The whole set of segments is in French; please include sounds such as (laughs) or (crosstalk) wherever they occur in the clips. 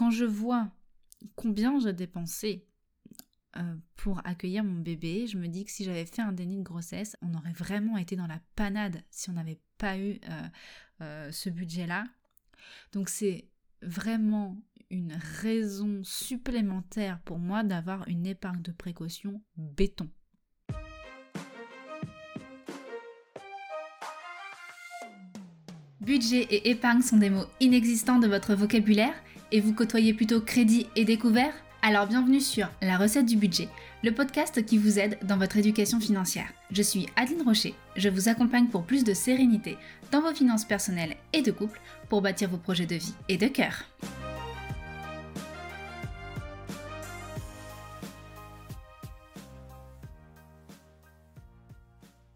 quand je vois combien j'ai dépensé euh, pour accueillir mon bébé, je me dis que si j'avais fait un déni de grossesse, on aurait vraiment été dans la panade si on n'avait pas eu euh, euh, ce budget-là. Donc c'est vraiment une raison supplémentaire pour moi d'avoir une épargne de précaution béton. Budget et épargne sont des mots inexistants de votre vocabulaire et vous côtoyez plutôt crédit et découvert? Alors bienvenue sur La recette du budget, le podcast qui vous aide dans votre éducation financière. Je suis Adeline Rocher, je vous accompagne pour plus de sérénité dans vos finances personnelles et de couple pour bâtir vos projets de vie et de cœur.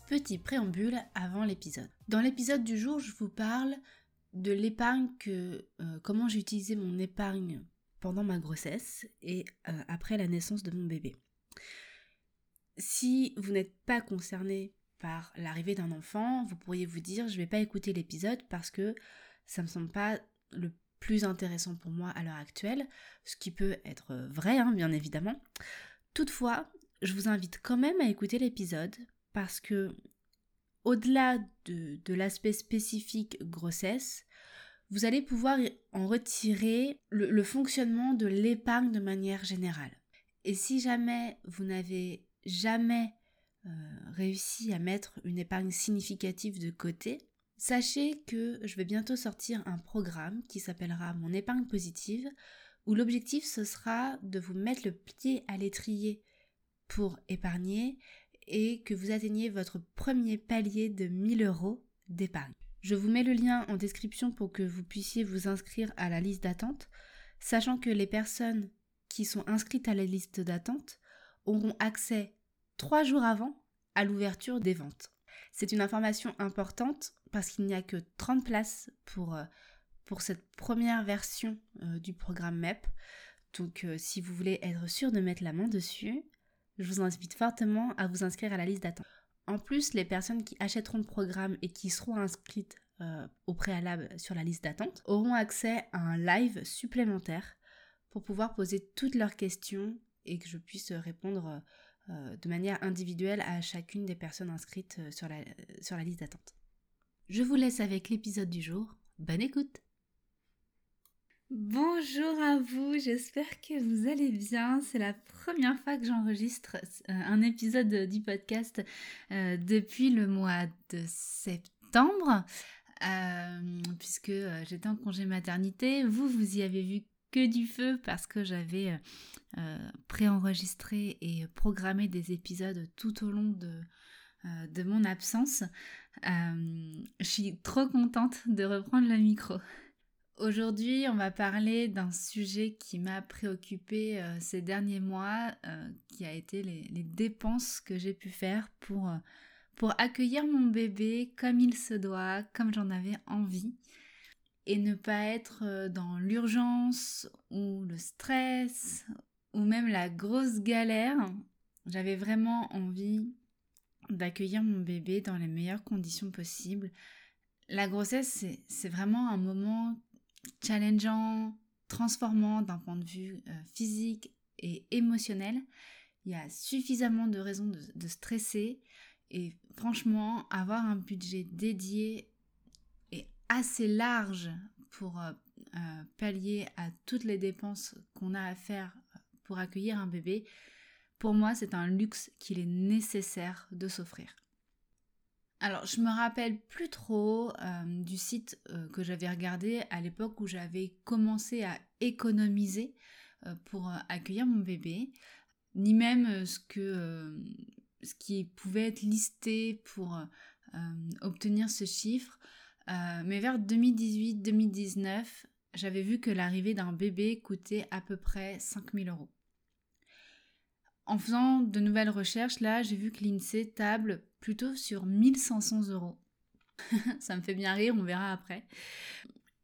Petit préambule avant l'épisode. Dans l'épisode du jour, je vous parle de l'épargne que euh, comment j'ai utilisé mon épargne pendant ma grossesse et euh, après la naissance de mon bébé. Si vous n'êtes pas concerné par l'arrivée d'un enfant, vous pourriez vous dire je vais pas écouter l'épisode parce que ça me semble pas le plus intéressant pour moi à l'heure actuelle, ce qui peut être vrai hein, bien évidemment. Toutefois, je vous invite quand même à écouter l'épisode parce que au-delà de, l'aspect spécifique grossesse, vous allez pouvoir en retirer le, fonctionnement de l'épargne de manière générale. Et si jamais vous n'avez jamais euh, réussi à mettre une épargne significative de côté, sachez que je vais bientôt sortir un programme qui s'appellera Mon épargne positive, où l'objectif ce sera de vous mettre le pied à l'étrier pour épargner et que vous atteigniez votre premier palier de 1000 euros d'épargne. Je vous mets le lien en description pour que vous puissiez vous inscrire à la liste d'attente, sachant que les personnes qui sont inscrites à la liste d'attente auront accès trois jours avant à l'ouverture des ventes. C'est une information importante parce qu'il n'y a que 30 places pour, euh, pour cette première version euh, du programme MEP. Donc euh, si vous voulez être sûr de mettre la main dessus, je vous invite fortement à vous inscrire à la liste d'attente. En plus, les personnes qui achèteront le programme et qui seront inscrites euh, au préalable sur la liste d'attente auront accès à un live supplémentaire pour pouvoir poser toutes leurs questions et que je puisse répondre euh, de manière individuelle à chacune des personnes inscrites euh, sur la, sur la liste d'attente. Je vous laisse avec l'épisode du jour. Bonne écoute Bonjour à vous, j'espère que vous allez bien. C'est la première fois que j'enregistre euh, un épisode du podcast euh, depuis le mois de septembre, euh, puisque j'étais en congé maternité. Vous, vous y avez vu que du feu parce que j'avais préenregistré et programmé des épisodes tout au long de, de mon absence. je suis trop contente de reprendre le micro. Aujourd'hui, on va parler d'un sujet qui m'a préoccupé euh, ces derniers mois, euh, qui a été les, dépenses que j'ai pu faire pour, euh, pour accueillir mon bébé comme il se doit, comme j'en avais envie, et ne pas être dans l'urgence ou le stress ou même la grosse galère. J'avais vraiment envie d'accueillir mon bébé dans les meilleures conditions possibles. La grossesse, c'est vraiment un moment challengeant, transformant d'un point de vue euh, physique et émotionnel. Il y a suffisamment de raisons de, stresser et franchement, avoir un budget dédié et assez large pour euh, euh, pallier à toutes les dépenses qu'on a à faire pour accueillir un bébé, pour moi, c'est un luxe qu'il est nécessaire de s'offrir. Alors, je me rappelle plus trop euh, du site euh, que j'avais regardé à l'époque où j'avais commencé à économiser euh, pour accueillir mon bébé, ni même ce que ce qui pouvait être listé pour obtenir ce chiffre. mais vers 2018-2019, j'avais vu que l'arrivée d'un bébé coûtait à peu près 5000 euros. En faisant de nouvelles recherches, là, j'ai vu que l'INSEE table plutôt sur 1500 euros. (laughs) Ça me fait bien rire, on verra après.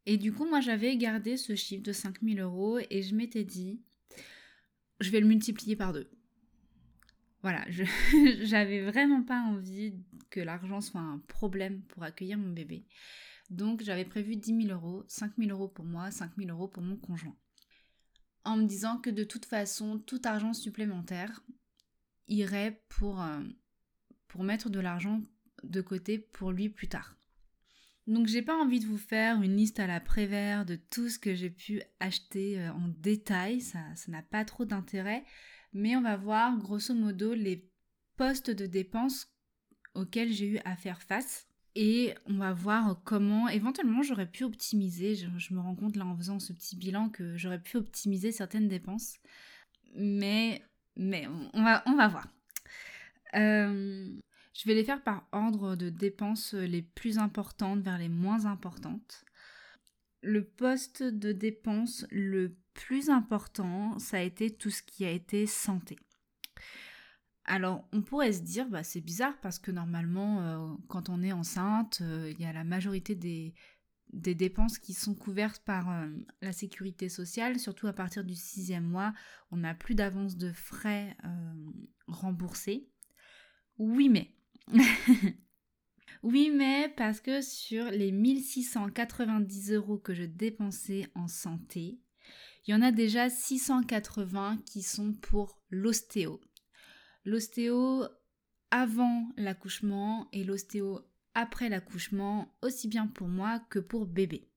Et du coup, moi, j'avais gardé ce chiffre de 5000 euros et je m'étais dit, je vais le multiplier par deux. Voilà, (laughs) j'avais vraiment pas envie que l'argent soit un problème pour accueillir mon bébé. Donc, j'avais prévu 10 000 euros, 5 000 euros pour moi, 5 000 euros pour mon conjoint. en me disant que de toute façon, tout argent supplémentaire irait pour, euh, pour mettre de l'argent de côté pour lui plus tard. Donc j'ai pas envie de vous faire une liste à la Prévert de tout ce que j'ai pu acheter euh, en détail, ça n'a pas trop d'intérêt, mais on va voir grosso modo les postes de dépenses auxquels j'ai eu à faire face et on va voir comment éventuellement j'aurais pu optimiser. Je, me rends compte là en faisant ce petit bilan que j'aurais pu optimiser certaines dépenses. Mais, mais on, va, on va voir. Euh, je vais les faire par ordre de dépenses les plus importantes vers les moins importantes. Le poste de dépense le plus important, ça a été tout ce qui a été santé. Alors, on pourrait se dire, bah, c'est bizarre parce que normalement, euh, quand on est enceinte, euh, il y a la majorité des, dépenses qui sont couvertes par la sécurité sociale, surtout à partir du sixième mois, on n'a plus d'avance de frais remboursés. Oui, mais. (laughs) oui, mais parce que sur les 1690 euros que je dépensais en santé, il y en a déjà 680 qui sont pour l'ostéo l'ostéo avant l'accouchement et l'ostéo après l'accouchement, aussi bien pour moi que pour bébé.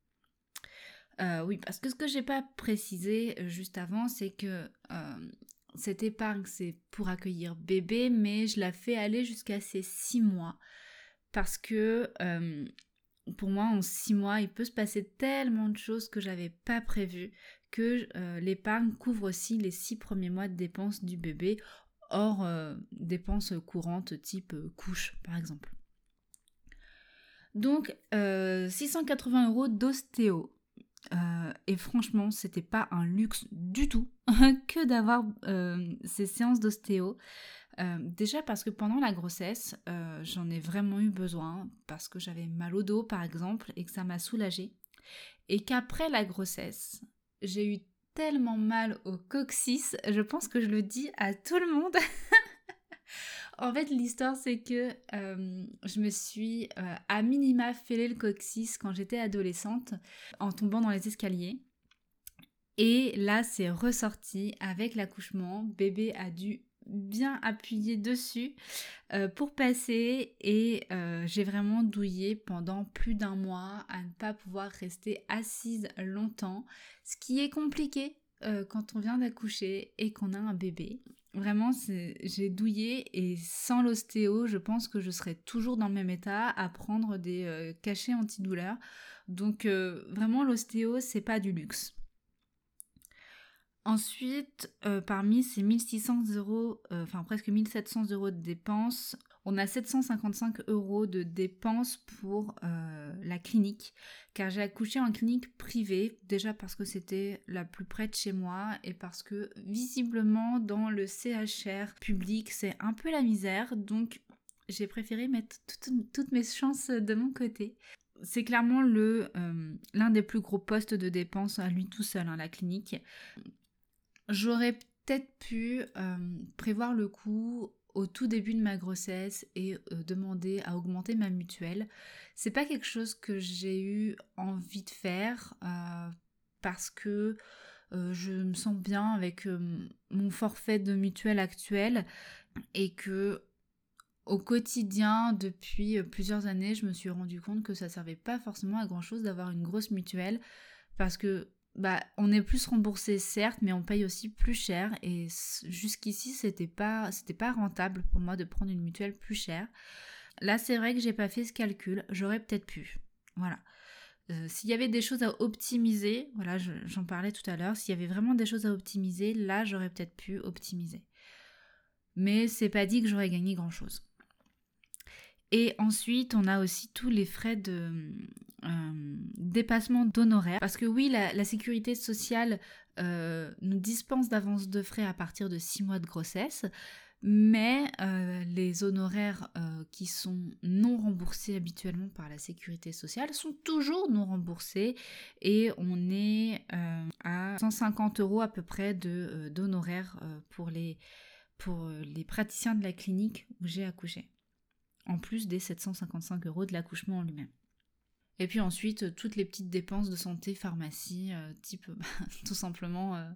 Euh, oui, parce que ce que j'ai pas précisé juste avant, c'est que euh, cette épargne, c'est pour accueillir bébé, mais je la fais aller jusqu'à ces six mois. Parce que pour moi, en six mois, il peut se passer tellement de choses que j'avais pas prévues que l'épargne couvre aussi les six premiers mois de dépenses du bébé hors euh, dépenses courantes type euh, couche par exemple. Donc 680 euh, euros d'ostéo. Et franchement, c'était pas un luxe du tout (laughs) que d'avoir ces séances d'ostéo. déjà parce que pendant la grossesse, j'en ai vraiment eu besoin parce que j'avais mal au dos par exemple et que ça m'a soulagée. Et qu'après la grossesse, j'ai eu tellement mal au coccyx, je pense que je le dis à tout le monde. (laughs) en fait, l'histoire, c'est que euh, je me suis euh, à minima fêlé le coccyx quand j'étais adolescente en tombant dans les escaliers. Et là, c'est ressorti avec l'accouchement. Bébé a dû bien appuyé dessus euh, pour passer et j'ai vraiment douillé pendant plus d'un mois à ne pas pouvoir rester assise longtemps, ce qui est compliqué quand on vient d'accoucher et qu'on a un bébé. Vraiment, j'ai douillé et sans l'ostéo, je pense que je serais toujours dans le même état à prendre des cachets antidouleurs. Donc vraiment, l'ostéo, c'est pas du luxe. Ensuite, euh, parmi ces 1600 euros, euh, enfin presque 1700 euros de dépenses, on a 755 euros de dépenses pour euh, la clinique, car j'ai accouché en clinique privée, déjà parce que c'était la plus près de chez moi et parce que visiblement dans le CHR public c'est un peu la misère, donc j'ai préféré mettre toutes mes chances de mon côté. C'est clairement le l'un des plus gros postes de dépenses à lui tout seul, hein, la clinique. J'aurais peut-être pu euh, prévoir le coup au tout début de ma grossesse et euh, demander à augmenter ma mutuelle. C'est pas quelque chose que j'ai eu envie de faire euh, parce que je me sens bien avec mon forfait de mutuelle actuel et que au quotidien, depuis plusieurs années, je me suis rendu compte que ça servait pas forcément à grand chose d'avoir une grosse mutuelle parce que bah, on est plus remboursé certes, mais on paye aussi plus cher. Et jusqu'ici, c'était pas, pas rentable pour moi de prendre une mutuelle plus chère. Là, c'est vrai que j'ai pas fait ce calcul. J'aurais peut-être pu. Voilà. Euh, s'il y avait des choses à optimiser, voilà, j'en parlais tout à l'heure. S'il y avait vraiment des choses à optimiser, là, j'aurais peut-être pu optimiser. Mais c'est pas dit que j'aurais gagné grand chose. Et ensuite, on a aussi tous les frais de euh, dépassement d'honoraires. Parce que oui, la, sécurité sociale euh, nous dispense d'avance de frais à partir de 6 mois de grossesse. Mais euh, les honoraires qui sont non remboursés habituellement par la sécurité sociale sont toujours non remboursés et on est à 150 euros à peu près d'honoraires pour, les, pour les praticiens de la clinique où j'ai accouché en plus des 755 euros de l'accouchement en lui-même. Et puis ensuite, toutes les petites dépenses de santé, pharmacie, euh, type bah, (laughs) tout simplement, euh,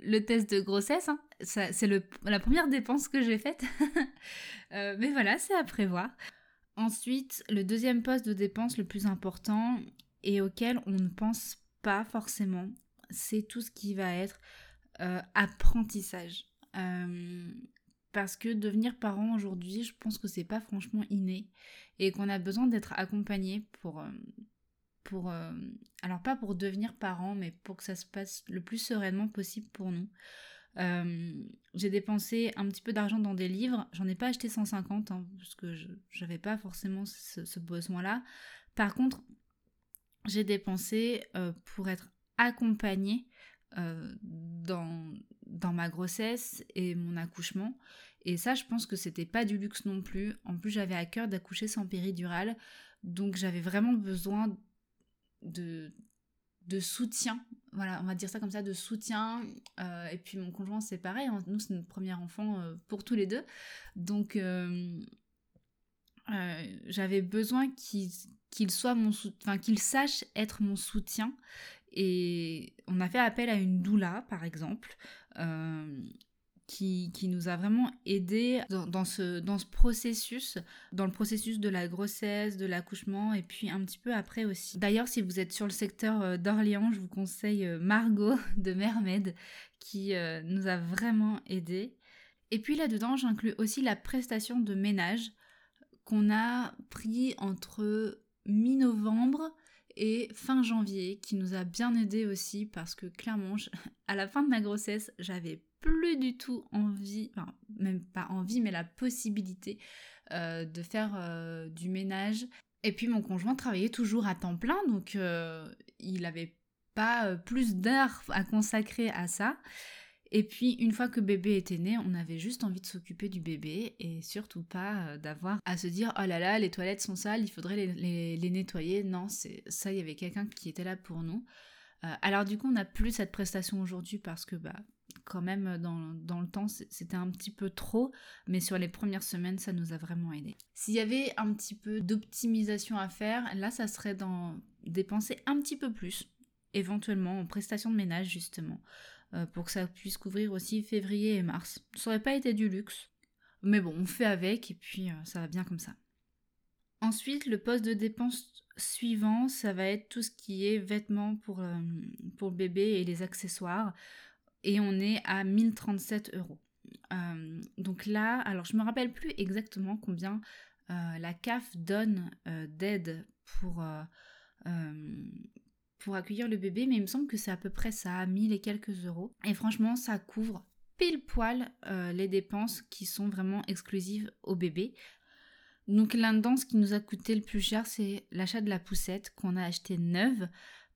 le test de grossesse. Hein. C'est la première dépense que j'ai faite. (laughs) Euh, mais voilà, c'est à prévoir. Ensuite, le deuxième poste de dépense le plus important et auquel on ne pense pas forcément, c'est tout ce qui va être euh, apprentissage. Euh, parce que devenir parent aujourd'hui, je pense que c'est pas franchement inné et qu'on a besoin d'être accompagné pour, pour alors pas pour devenir parent, mais pour que ça se passe le plus sereinement possible pour nous. Euh, j'ai dépensé un petit peu d'argent dans des livres. J'en ai pas acheté 150 hein, parce que je n'avais pas forcément ce, besoin-là. Par contre, j'ai dépensé euh, pour être accompagnée euh, dans, dans ma grossesse et mon accouchement. Et ça, je pense que c'était pas du luxe non plus. En plus, j'avais à cœur d'accoucher sans péridurale. Donc, j'avais vraiment besoin de, de soutien, voilà, on va dire ça comme ça, de soutien. Euh, et puis mon conjoint, c'est pareil, nous, c'est notre premier enfant euh, pour tous les deux. Donc, euh, j'avais besoin qu'il soit mon enfin qu'il sache être mon soutien. Et on a fait appel à une doula, par exemple, qui, nous a vraiment aidé dans, ce, dans ce processus, dans le processus de la grossesse, de l'accouchement et puis un petit peu après aussi. D'ailleurs, si vous êtes sur le secteur euh, d'Orléans, je vous conseille euh, Margot (laughs) de Mermed qui euh, nous a vraiment aidé. Et puis là-dedans, j'inclus aussi la prestation de ménage qu'on a pris entre mi-novembre et fin janvier qui nous a bien aidé aussi parce que clairement (laughs) à la fin de ma grossesse j'avais plus du tout envie, même pas envie, mais la possibilité euh, de faire euh, du ménage. Et puis mon conjoint travaillait toujours à temps plein, donc euh, il n'avait pas plus d'heures à consacrer à ça. Et puis une fois que bébé était né, on avait juste envie de s'occuper du bébé et surtout pas d'avoir à se dire oh là là les toilettes sont sales, il faudrait les, nettoyer. Non, c'est ça, il y avait quelqu'un qui était là pour nous. alors du coup on n'a plus cette prestation aujourd'hui parce que bah quand même euh, dans, le temps, c'était un petit peu trop, mais sur les premières semaines, ça nous a vraiment aidé. S'il y avait un petit peu d'optimisation à faire, là, ça serait dans dépenser un petit peu plus, éventuellement en prestations de ménage justement, euh, pour que ça puisse couvrir aussi février et mars. Ça aurait pas été du luxe, mais bon, on fait avec et puis euh, ça va bien comme ça. Ensuite, le poste de dépense suivant, ça va être tout ce qui est vêtements pour, pour le bébé et les accessoires et on est à 1037 euros. Euh, donc là, alors je me rappelle plus exactement combien euh, la CAF donne euh, d'aide pour, pour accueillir le bébé, mais il me semble que c'est à peu près ça, 1000 et quelques euros. Et franchement, ça couvre pile poil les dépenses qui sont vraiment exclusives au bébé. Donc là-dedans, ce qui nous a coûté le plus cher, c'est l'achat de la poussette qu'on a acheté neuve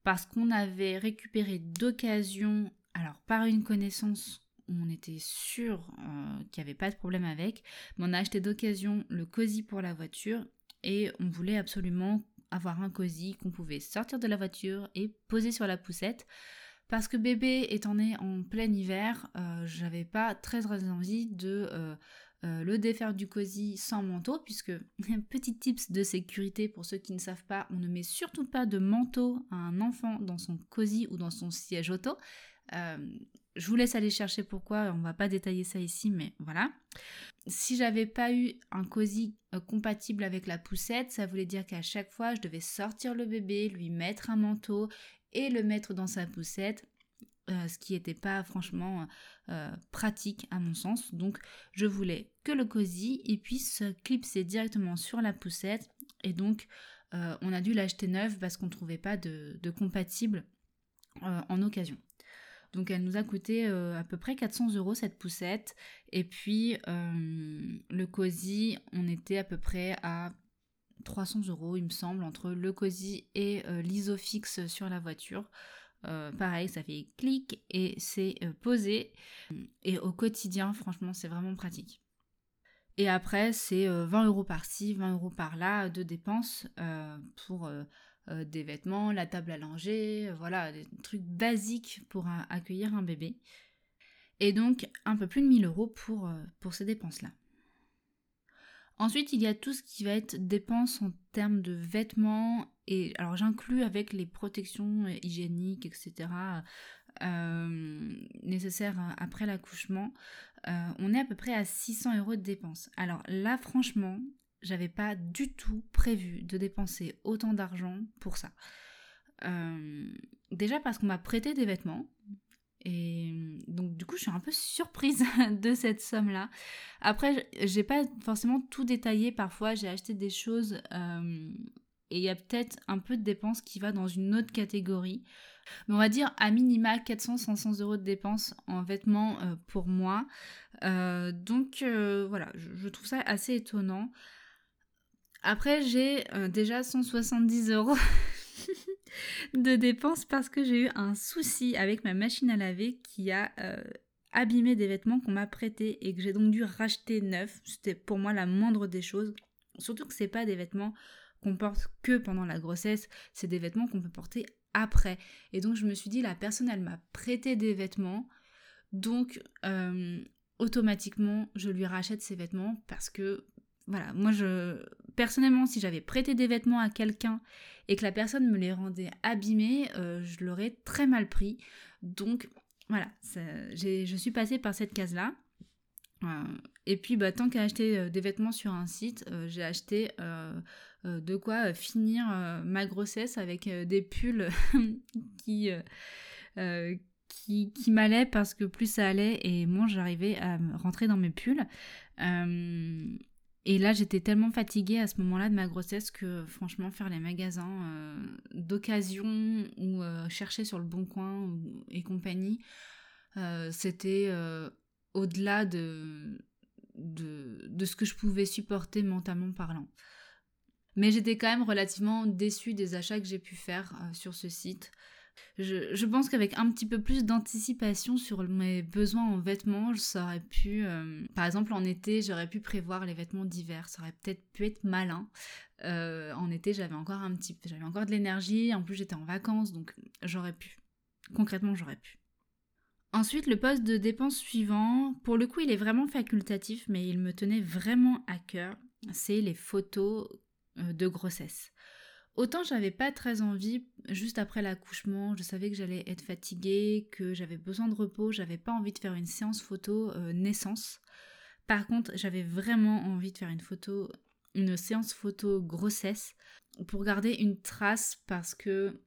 parce qu'on avait récupéré d'occasion alors par une connaissance, on était sûr euh, qu'il n'y avait pas de problème avec, mais on a acheté d'occasion le cosy pour la voiture et on voulait absolument avoir un cosy qu'on pouvait sortir de la voiture et poser sur la poussette. Parce que bébé étant né en plein hiver, euh, j'avais pas très très envie de euh, le défaire du cosy sans manteau, puisque (laughs) petit tips de sécurité pour ceux qui ne savent pas, on ne met surtout pas de manteau à un enfant dans son cosy ou dans son siège auto. Euh, je vous laisse aller chercher pourquoi, on va pas détailler ça ici, mais voilà. Si j'avais pas eu un cosy euh, compatible avec la poussette, ça voulait dire qu'à chaque fois, je devais sortir le bébé, lui mettre un manteau et le mettre dans sa poussette. Euh, ce qui n'était pas franchement pratique à mon sens. Donc je voulais que le cosy il puisse se clipser directement sur la poussette. Et donc on a dû l'acheter neuf parce qu'on ne trouvait pas de compatible en occasion. Donc elle nous a coûté euh, à peu près 400 euros cette poussette. Et puis euh, le cosy, on était à peu près à 300 euros, il me semble, entre le cosy et euh, l'isofix sur la voiture. pareil, ça fait clic et c'est posé. Et au quotidien, franchement, c'est vraiment pratique. Et après, c'est 20 euros par-ci, 20 euros par-là de dépenses pour euh, des vêtements, la table à langer, euh, voilà, des trucs basiques pour accueillir un bébé. Et donc un peu plus de 1000 euros pour, euh, pour ces dépenses-là. Ensuite, il y a tout ce qui va être dépenses en termes de vêtements, et alors j'inclus avec les protections hygiéniques, etc., nécessaires après l'accouchement, on est à peu près à 600 euros de dépenses. Alors là, franchement, j'avais pas du tout prévu de dépenser autant d'argent pour ça. déjà parce qu'on m'a prêté des vêtements, et donc du coup, je suis un peu surprise (laughs) de cette somme-là. Après, j'ai pas forcément tout détaillé. Parfois, j'ai acheté des choses euh, et il y a peut-être un peu de dépenses qui va dans une autre catégorie. Mais on va dire à minima 400-500 euros de dépenses en vêtements euh, pour moi. Euh, donc voilà, je, trouve ça assez étonnant. Après, j'ai déjà 170 euros (laughs) de dépenses parce que j'ai eu un souci avec ma machine à laver qui a euh, abîmé des vêtements qu'on m'a prêtés et que j'ai donc dû racheter neuf. C'était pour moi la moindre des choses. Surtout que c'est pas des vêtements qu'on porte que pendant la grossesse, c'est des vêtements qu'on peut porter après. Et donc je me suis dit, la personne, elle m'a prêté des vêtements, donc euh, automatiquement, je lui rachète ses vêtements parce que, voilà, moi je... Personnellement, si j'avais prêté des vêtements à quelqu'un et que la personne me les rendait abîmés, euh, je l'aurais très mal pris. Donc voilà, je suis passée par cette case-là. Euh, et puis, bah, tant qu'à acheter euh, des vêtements sur un site, j'ai acheté de quoi finir ma grossesse avec des pulls (laughs) qui, qui, qui m'allaient parce que plus ça allait et moins j'arrivais à rentrer dans mes pulls. Et là, j'étais tellement fatiguée à ce moment-là de ma grossesse que franchement, faire les magasins euh, d'occasion ou euh, chercher sur le bon coin et compagnie, euh, c'était au-delà de, ce que je pouvais supporter mentalement parlant. Mais j'étais quand même relativement déçue des achats que j'ai pu faire sur ce site. Je, pense qu'avec un petit peu plus d'anticipation sur mes besoins en vêtements, ça aurait pu, euh, par exemple en été, j'aurais pu prévoir les vêtements d'hiver. Ça aurait peut-être pu être malin. Euh, en été, j'avais encore un petit, j'avais encore de l'énergie. En plus, j'étais en vacances, donc j'aurais pu. Concrètement, j'aurais pu. Ensuite, le poste de dépense suivant, pour le coup, il est vraiment facultatif, mais il me tenait vraiment à cœur. C'est les photos euh, de grossesse. Autant j'avais pas très envie, juste après l'accouchement, je savais que j'allais être fatiguée, que j'avais besoin de repos, j'avais pas envie de faire une séance photo euh, naissance. Par contre, j'avais vraiment envie de faire une photo, une séance photo grossesse pour garder une trace parce que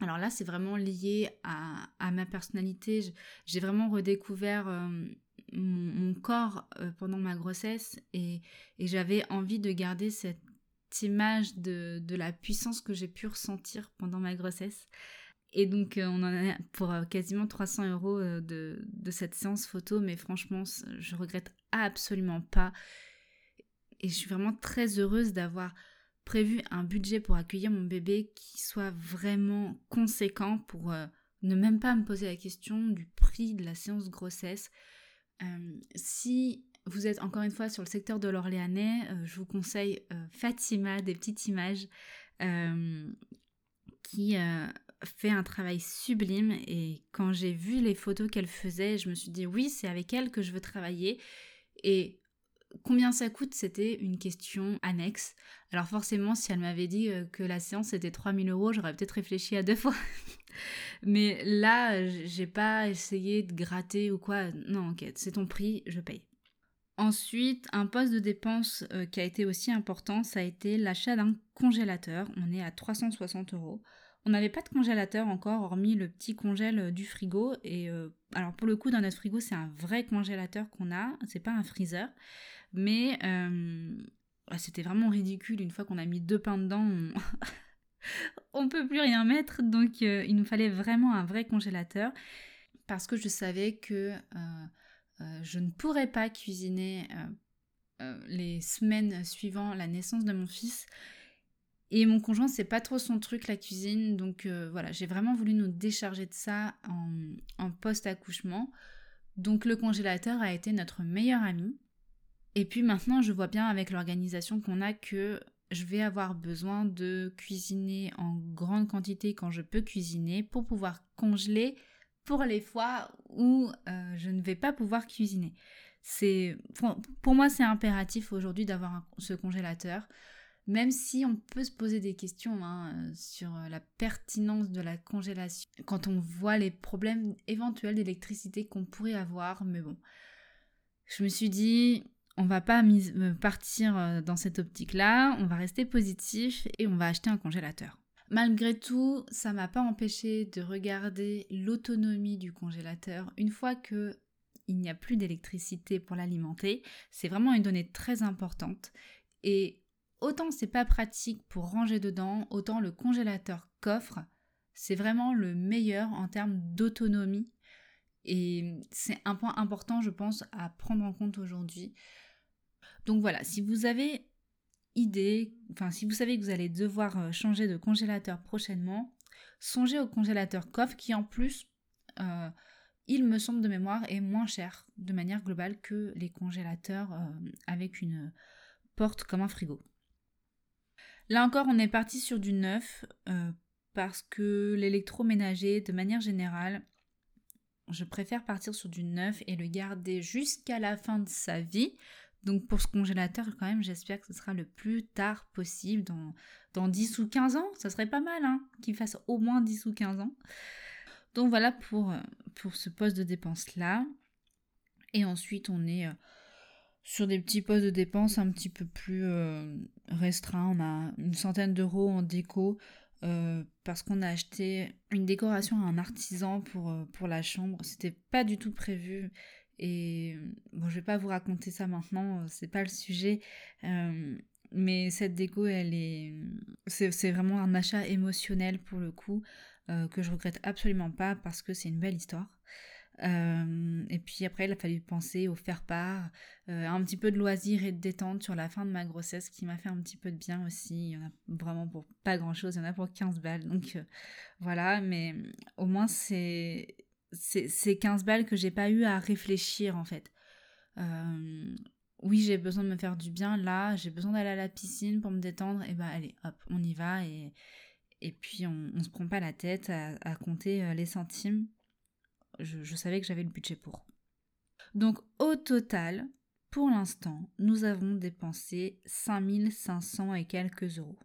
alors là, c'est vraiment lié à, ma personnalité. J'ai vraiment redécouvert euh, mon, corps euh, pendant ma grossesse et j'avais envie de garder cette image de, la puissance que j'ai pu ressentir pendant ma grossesse. Et donc, euh, on en a pour euh, quasiment 300 euros euh, de, cette séance photo, mais franchement, je regrette absolument pas. Et je suis vraiment très heureuse d'avoir prévu un budget pour accueillir mon bébé qui soit vraiment conséquent pour ne même pas me poser la question du prix de la séance grossesse. si vous êtes encore une fois sur le secteur de l'Orléanais, euh, je vous conseille euh, Fatima, des petites images, euh, qui fait un travail sublime. Et quand j'ai vu les photos qu'elle faisait, je me suis dit oui, c'est avec elle que je veux travailler. Et combien ça coûte, c'était une question annexe. Alors forcément, si elle m'avait dit que la séance était 3000 euros, j'aurais peut-être réfléchi à deux fois. (laughs) Mais là, j'ai pas essayé de gratter ou quoi. Non, ok, c'est ton prix, je paye. Ensuite, un poste de dépense euh, qui a été aussi important, ça a été l'achat d'un congélateur. On est à 360 euros. On n'avait pas de congélateur encore, hormis le petit congèle euh, du frigo. Et euh, alors pour le coup, dans notre frigo, c'est un vrai congélateur qu'on a. C'est pas un freezer, mais c'était vraiment ridicule. Une fois qu'on a mis deux pains dedans, on, (laughs) ne peut plus rien mettre. Donc il nous fallait vraiment un vrai congélateur parce que je savais que je ne pourrais pas cuisiner euh, euh, les semaines suivant la naissance de mon fils. Et mon conjoint, c'est pas trop son truc la cuisine, donc voilà, j'ai vraiment voulu nous décharger de ça en, en post-accouchement. Donc le congélateur a été notre meilleur ami. Et puis maintenant, je vois bien avec l'organisation qu'on a que je vais avoir besoin de cuisiner en grande quantité quand je peux cuisiner pour pouvoir congeler pour les fois où euh, je ne vais pas pouvoir cuisiner. C'est pour moi c'est impératif aujourd'hui d'avoir ce congélateur. Même si on peut se poser des questions hein, sur la pertinence de la congélation quand on voit les problèmes éventuels d'électricité qu'on pourrait avoir, mais bon, je me suis dit, on va pas euh, partir euh, dans cette optique-là, on va rester positif et on va acheter un congélateur. Malgré tout, ça m'a pas empêché de regarder l'autonomie du congélateur une fois que il n'y a plus d'électricité pour l'alimenter. C'est vraiment une donnée très importante et autant c'est pas pratique pour ranger dedans, autant le congélateur coffre, c'est vraiment le meilleur en termes d'autonomie et c'est un point important, je pense, à prendre en compte aujourd'hui. Donc voilà, si vous avez enfin si vous savez que vous allez devoir euh, changer de congélateur prochainement, songez au congélateur coffre qui en plus, euh, il me semble de mémoire, est moins cher de manière globale que les congélateurs euh, avec une porte comme un frigo. Là encore, on est parti sur du neuf parce que l'électroménager, de manière générale, je préfère partir sur du neuf et le garder jusqu'à la fin de sa vie. Donc pour ce congélateur, quand même, j'espère que ce sera le plus tard possible, dans, dans 10 ou 15 ans. Ça serait pas mal, hein, qu'il fasse au moins 10 ou 15 ans. Donc voilà pour, euh, pour ce poste de dépense-là. Et ensuite, on est euh, sur des petits postes de dépenses un petit peu plus euh, restreints. On a une centaine d'euros en déco. Parce qu'on a acheté une décoration à un artisan pour, pour la chambre. C'était pas du tout prévu. Et bon, je vais pas vous raconter ça maintenant, euh, c'est pas le sujet. mais cette déco, elle est. C'est vraiment un achat émotionnel pour le coup, que je regrette absolument pas parce que c'est une belle histoire. Euh, et puis après, il a fallu penser au faire-part, euh, un petit peu de loisir et de détente sur la fin de ma grossesse qui m'a fait un petit peu de bien aussi. Il y en a vraiment pour pas grand-chose, il y en a pour 15 balles. Donc euh, voilà, mais au moins c'est c'est 15 balles que j'ai pas eu à réfléchir en fait. oui, j'ai besoin de me faire du bien là, j'ai besoin d'aller à la piscine pour me détendre, et bah allez, hop, on y va et, et puis on, on se prend pas la tête à, compter les centimes je, savais que j'avais le budget pour. Donc au total, pour l'instant, nous avons dépensé 5500 et quelques euros.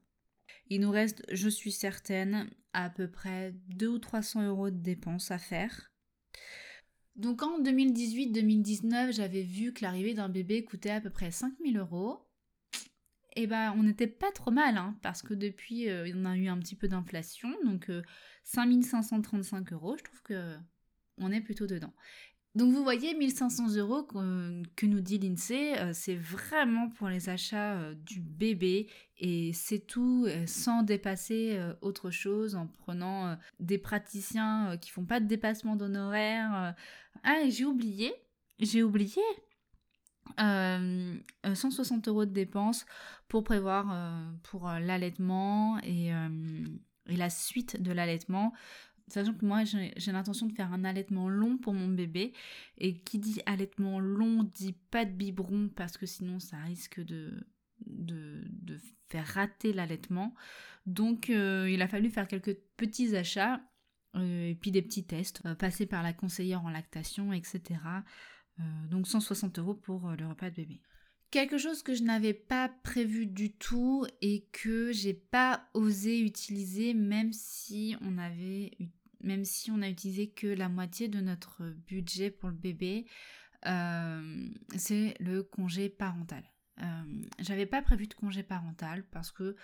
Il nous reste, je suis certaine, à peu près 2 ou 300 euros de dépenses à faire. Donc en 2018-2019, j'avais vu que l'arrivée d'un bébé coûtait à peu près 5000 euros. Et eh ben on n'était pas trop mal, hein, parce que depuis, euh, on a eu un petit peu d'inflation, donc 5535 euh, euros, je trouve que on est plutôt dedans. Donc vous voyez, 1500 euros que, nous dit l'INSEE, euh, c'est vraiment pour les achats euh, du bébé et c'est tout euh, sans dépasser autre chose en prenant des praticiens qui font pas de dépassement d'honoraires. Ah, j'ai oublié, j'ai oublié. 160 euros de dépenses pour prévoir pour l'allaitement et, et la suite de l'allaitement. Sachant que moi, j'ai l'intention de faire un allaitement long pour mon bébé. Et qui dit allaitement long dit pas de biberon parce que sinon ça risque de, faire rater l'allaitement. Donc euh, il a fallu faire quelques petits achats euh, et puis des petits tests, euh, passer par la conseillère en lactation, etc. donc 160 euros pour le repas de bébé. Quelque chose que je n'avais pas prévu du tout et que j'ai pas osé utiliser même si on avait même si on a utilisé que la moitié de notre budget pour le bébé, euh, c'est le congé parental. Euh, j'avais pas prévu de congé parental parce que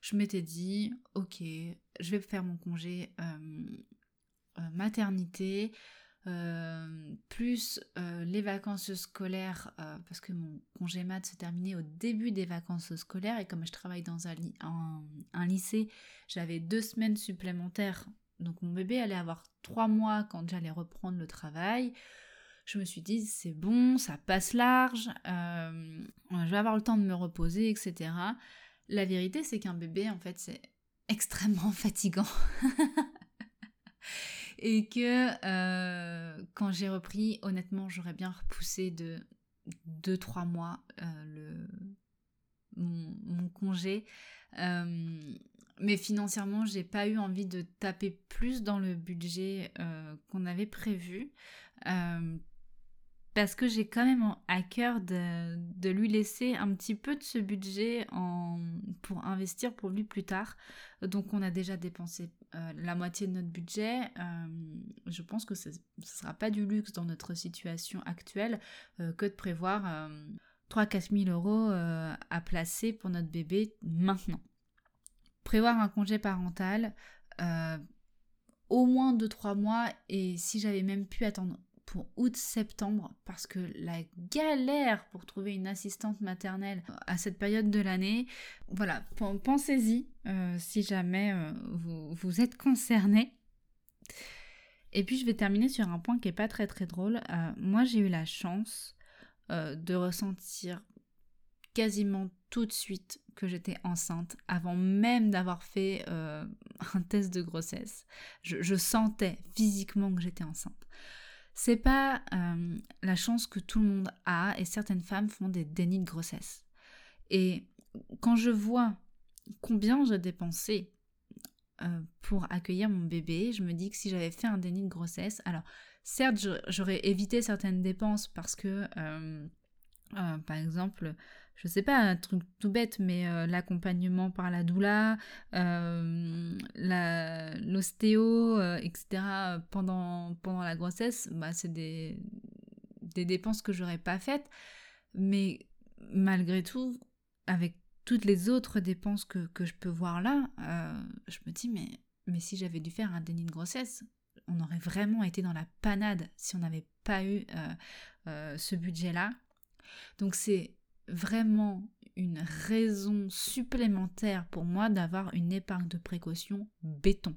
je m'étais dit ok je vais faire mon congé euh, maternité euh, plus euh, les vacances scolaires, euh, parce que mon congé mat se terminait au début des vacances scolaires, et comme je travaille dans un, un, lycée, j'avais deux semaines supplémentaires, donc mon bébé allait avoir trois mois quand j'allais reprendre le travail. Je me suis dit, c'est bon, ça passe large, je vais avoir le temps de me reposer, etc. La vérité, c'est qu'un bébé, en fait, c'est extrêmement (laughs) fatigant. Et que euh, quand j'ai repris, honnêtement, j'aurais bien repoussé de 2-3 mois euh, le, mon, congé. Euh, mais financièrement, j'ai pas eu envie de taper plus dans le budget qu'on avait prévu. Parce que j'ai quand même à cœur de, lui laisser un petit peu de ce budget pour investir pour lui plus tard. Donc on a déjà dépensé euh, la moitié de notre budget. Euh, je pense que ce ne sera pas du luxe dans notre situation actuelle euh, que de prévoir 3-4 000 euros à placer pour notre bébé maintenant. Prévoir un congé parental au moins 2-3 mois et si j'avais même pu attendre pour août-septembre parce que la galère pour trouver une assistante maternelle à cette période de l'année, voilà, pensez-y euh, si jamais euh, vous, vous, êtes concerné. Et puis je vais terminer sur un point qui est pas très très drôle. Euh, moi j'ai eu la chance de ressentir quasiment tout de suite que j'étais enceinte avant même d'avoir fait (laughs) un test de grossesse. je sentais physiquement que j'étais enceinte. C'est pas euh, la chance que tout le monde a et certaines femmes font des dénis de grossesse. Et quand je vois combien j'ai dépensé euh, pour accueillir mon bébé, je me dis que si j'avais fait un déni de grossesse, alors certes j'aurais évité certaines dépenses parce que euh, par exemple je sais pas, un truc tout bête, mais euh, l'accompagnement par la doula, euh, l'ostéo, euh, etc. pendant, pendant la grossesse, bah, c'est des, des dépenses que j'aurais pas faites. Mais malgré tout, avec toutes les autres dépenses que, que je peux voir là, je me dis, mais, mais si j'avais dû faire un déni de grossesse, on aurait vraiment été dans la panade si on n'avait pas eu ce budget-là. Donc c'est vraiment une raison supplémentaire pour moi d'avoir une épargne de précaution béton.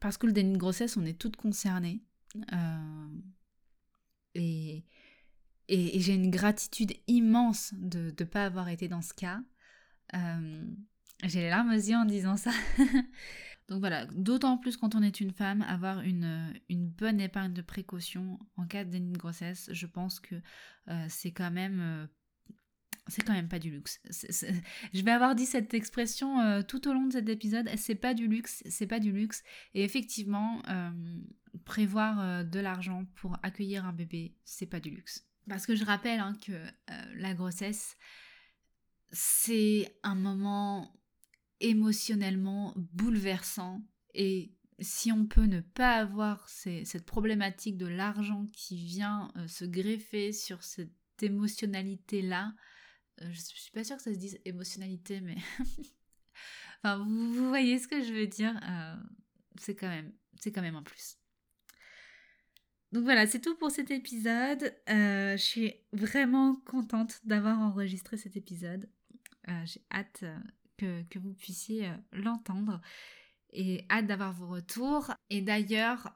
Parce que le déni de grossesse, on est toutes concernées. Euh, et, et, j'ai une gratitude immense de ne pas avoir été dans ce cas. Euh, j'ai les larmes aux yeux en disant ça. (laughs) Donc voilà, d'autant plus quand on est une femme, avoir une, une, bonne épargne de précaution en cas de déni de grossesse, je pense que euh, c'est quand même c'est quand même pas du luxe. Je vais avoir dit cette expression euh, tout au long de cet épisode. C'est pas du luxe, c'est pas du luxe. Et effectivement, euh, prévoir euh, de l'argent pour accueillir un bébé, c'est pas du luxe. Parce que je rappelle hein, que la grossesse, c'est un moment émotionnellement bouleversant. Et si on peut ne pas avoir cette problématique de l'argent qui vient se greffer sur cette émotionnalité-là, je suis pas sûre que ça se dise émotionnalité, mais (laughs) enfin, vous, voyez ce que je veux dire. Euh, c'est quand même, c'est quand même un plus. Donc voilà, c'est tout pour cet épisode. Euh, je suis vraiment contente d'avoir enregistré cet épisode. J'ai hâte que, que, vous puissiez l'entendre et hâte d'avoir vos retours. Et d'ailleurs,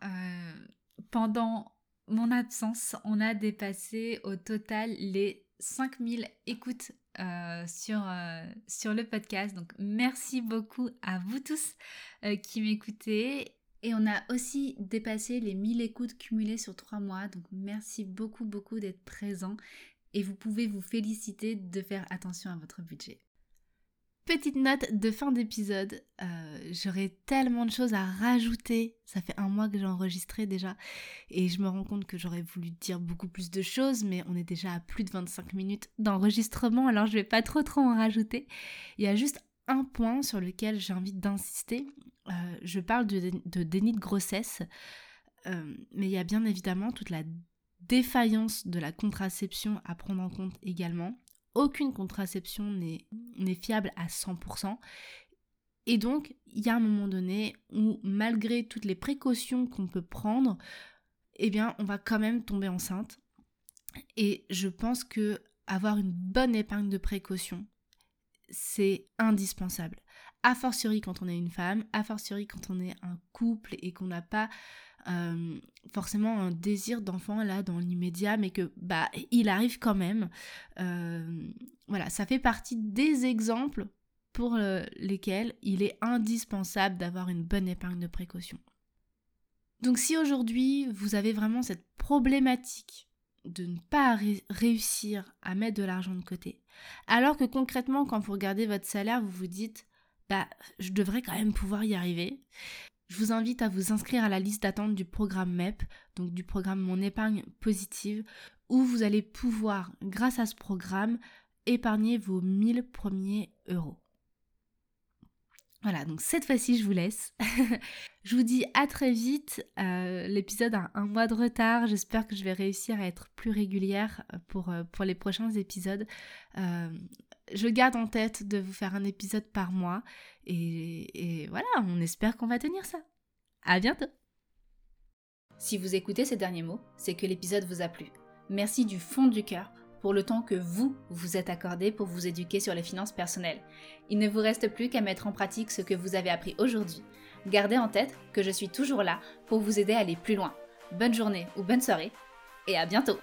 pendant mon absence, on a dépassé au total les 5000 écoutes euh, sur, euh, sur le podcast. Donc merci beaucoup à vous tous euh, qui m'écoutez. Et on a aussi dépassé les 1000 écoutes cumulées sur 3 mois. Donc merci beaucoup beaucoup d'être présent. Et vous pouvez vous féliciter de faire attention à votre budget. Petite note de fin d'épisode, euh, j'aurais tellement de choses à rajouter. Ça fait un mois que j'ai enregistré déjà et je me rends compte que j'aurais voulu dire beaucoup plus de choses, mais on est déjà à plus de 25 minutes d'enregistrement, alors je vais pas trop trop en rajouter. Il y a juste un point sur lequel j'ai envie d'insister. Euh, je parle de, déni de grossesse, euh, mais il y a bien évidemment toute la défaillance de la contraception à prendre en compte également aucune contraception n'est fiable à 100%. Et donc, il y a un moment donné où, malgré toutes les précautions qu'on peut prendre, eh bien, on va quand même tomber enceinte. Et je pense que avoir une bonne épargne de précaution, c'est indispensable. A fortiori quand on est une femme, a fortiori quand on est un couple et qu'on n'a pas euh, forcément un désir d'enfant là dans l'immédiat, mais que bah il arrive quand même. Euh, voilà, ça fait partie des exemples pour lesquels il est indispensable d'avoir une bonne épargne de précaution. Donc si aujourd'hui vous avez vraiment cette problématique de ne pas réussir à mettre de l'argent de côté, alors que concrètement quand vous regardez votre salaire, vous vous dites bah je devrais quand même pouvoir y arriver, je vous invite à vous inscrire à la liste d'attente du programme MEP, donc du programme Mon épargne positive, où vous allez pouvoir, grâce à ce programme, épargner vos 1000 premiers euros. Voilà, donc cette fois-ci, je vous laisse. (laughs) je vous dis à très vite. Euh, l'épisode a un mois de retard. J'espère que je vais réussir à être plus régulière pour, euh, pour les prochains épisodes. Euh, je garde en tête de vous faire un épisode par mois. Et, voilà, on espère qu'on va tenir ça. À bientôt Si vous écoutez ces derniers mots, c'est que l'épisode vous a plu. Merci du fond du cœur pour le temps que vous vous êtes accordé pour vous éduquer sur les finances personnelles. Il ne vous reste plus qu'à mettre en pratique ce que vous avez appris aujourd'hui. Gardez en tête que je suis toujours là pour vous aider à aller plus loin. Bonne journée ou bonne soirée et à bientôt